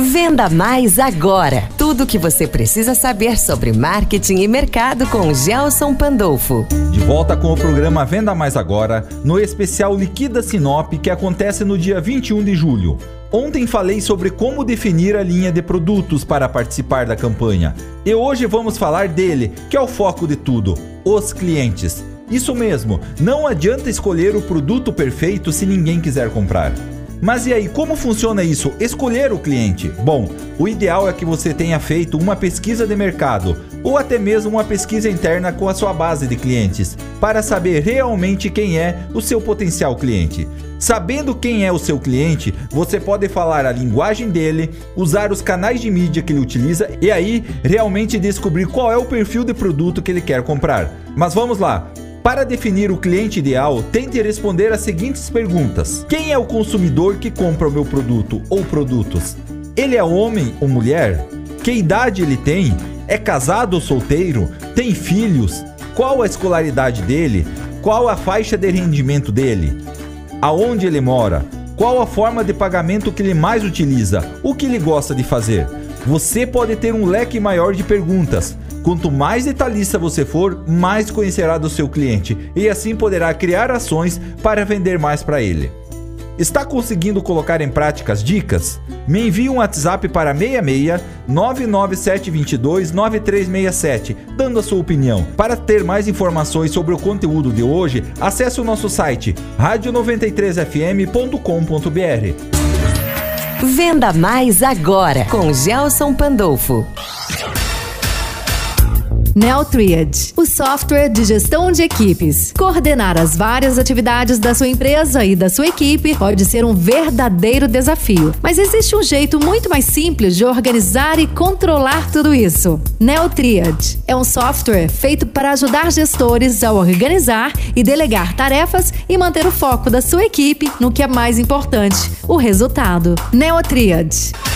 Venda Mais agora. Tudo o que você precisa saber sobre marketing e mercado com Gelson Pandolfo. De volta com o programa Venda Mais agora, no especial Liquida Sinop que acontece no dia 21 de julho. Ontem falei sobre como definir a linha de produtos para participar da campanha. E hoje vamos falar dele, que é o foco de tudo: os clientes. Isso mesmo, não adianta escolher o produto perfeito se ninguém quiser comprar. Mas e aí, como funciona isso? Escolher o cliente? Bom, o ideal é que você tenha feito uma pesquisa de mercado ou até mesmo uma pesquisa interna com a sua base de clientes para saber realmente quem é o seu potencial cliente. Sabendo quem é o seu cliente, você pode falar a linguagem dele, usar os canais de mídia que ele utiliza e aí realmente descobrir qual é o perfil de produto que ele quer comprar. Mas vamos lá, para definir o cliente ideal, tente responder as seguintes perguntas: Quem é o consumidor que compra o meu produto ou produtos? Ele é homem ou mulher? Que idade ele tem? É casado ou solteiro? Tem filhos? Qual a escolaridade dele? Qual a faixa de rendimento dele? Aonde ele mora? Qual a forma de pagamento que ele mais utiliza? O que ele gosta de fazer? Você pode ter um leque maior de perguntas. Quanto mais detalhista você for, mais conhecerá do seu cliente e assim poderá criar ações para vender mais para ele. Está conseguindo colocar em prática as dicas? Me envie um WhatsApp para 66 99722 9367, dando a sua opinião. Para ter mais informações sobre o conteúdo de hoje, acesse o nosso site radio93fm.com.br. Venda mais agora com Gelson Pandolfo. NeoTriad, o software de gestão de equipes. Coordenar as várias atividades da sua empresa e da sua equipe pode ser um verdadeiro desafio, mas existe um jeito muito mais simples de organizar e controlar tudo isso. NeoTriad é um software feito para ajudar gestores a organizar e delegar tarefas e manter o foco da sua equipe no que é mais importante, o resultado. NeoTriad.